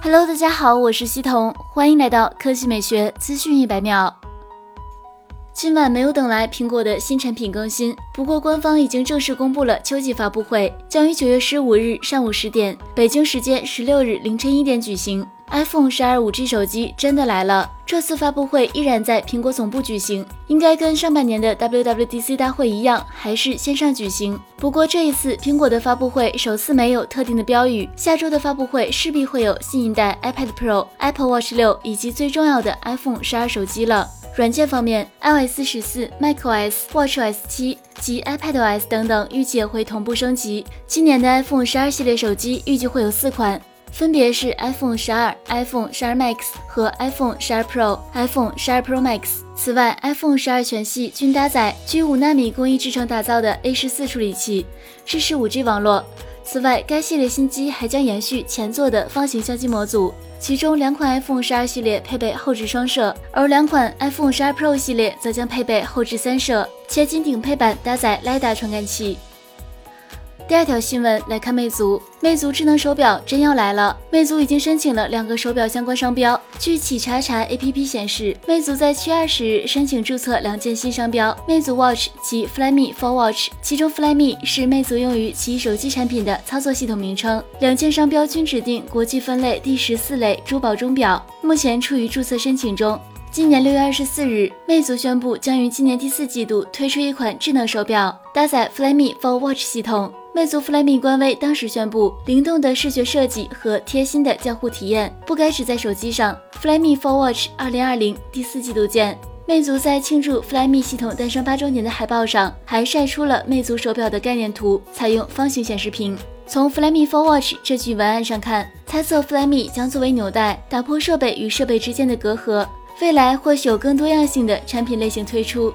Hello，大家好，我是西彤，欢迎来到科技美学资讯一百秒。今晚没有等来苹果的新产品更新，不过官方已经正式公布了秋季发布会，将于九月十五日上午十点，北京时间十六日凌晨一点举行。iPhone 十二五 G 手机真的来了！这次发布会依然在苹果总部举行，应该跟上半年的 WWDC 大会一样，还是线上举行。不过这一次苹果的发布会首次没有特定的标语，下周的发布会势必会有新一代 iPad Pro、Apple Watch 六以及最重要的 iPhone 十二手机了。软件方面，iOS 十四、macOS、WatchOS 七及 iPadOS 等等预计也会同步升级。今年的 iPhone 十二系列手机预计会有四款。分别是 iPhone 十二、iPhone 十二 Max 和 iPhone 十二 Pro、iPhone 十二 Pro Max。此外，iPhone 十二全系均搭载基于五纳米工艺制成打造的 A 十四处理器，支持 5G 网络。此外，该系列新机还将延续前作的方形相机模组，其中两款 iPhone 十二系列配备后置双摄，而两款 iPhone 十二 Pro 系列则将配备后置三摄，且仅顶配版搭载 LiDAR 传感器。第二条新闻来看，魅族，魅族智能手表真要来了。魅族已经申请了两个手表相关商标。据企查查 APP 显示，魅族在七月二十日申请注册两件新商标：魅族 Watch 及 Flyme for Watch。其中 Flyme 是魅族用于其手机产品的操作系统名称。两件商标均指定国际分类第十四类珠宝钟表，目前处于注册申请中。今年六月二十四日，魅族宣布将于今年第四季度推出一款智能手表，搭载 Flyme for Watch 系统。魅族 Flyme 官微当时宣布，灵动的视觉设计和贴心的交互体验不该只在手机上。Flyme for Watch 二零二零第四季度见。魅族在庆祝 Flyme 系统诞生八周年的海报上，还晒出了魅族手表的概念图，采用方形显示屏。从 Flyme for Watch 这句文案上看，猜测 Flyme 将作为纽带，打破设备与设备之间的隔阂，未来或许有更多样性的产品类型推出。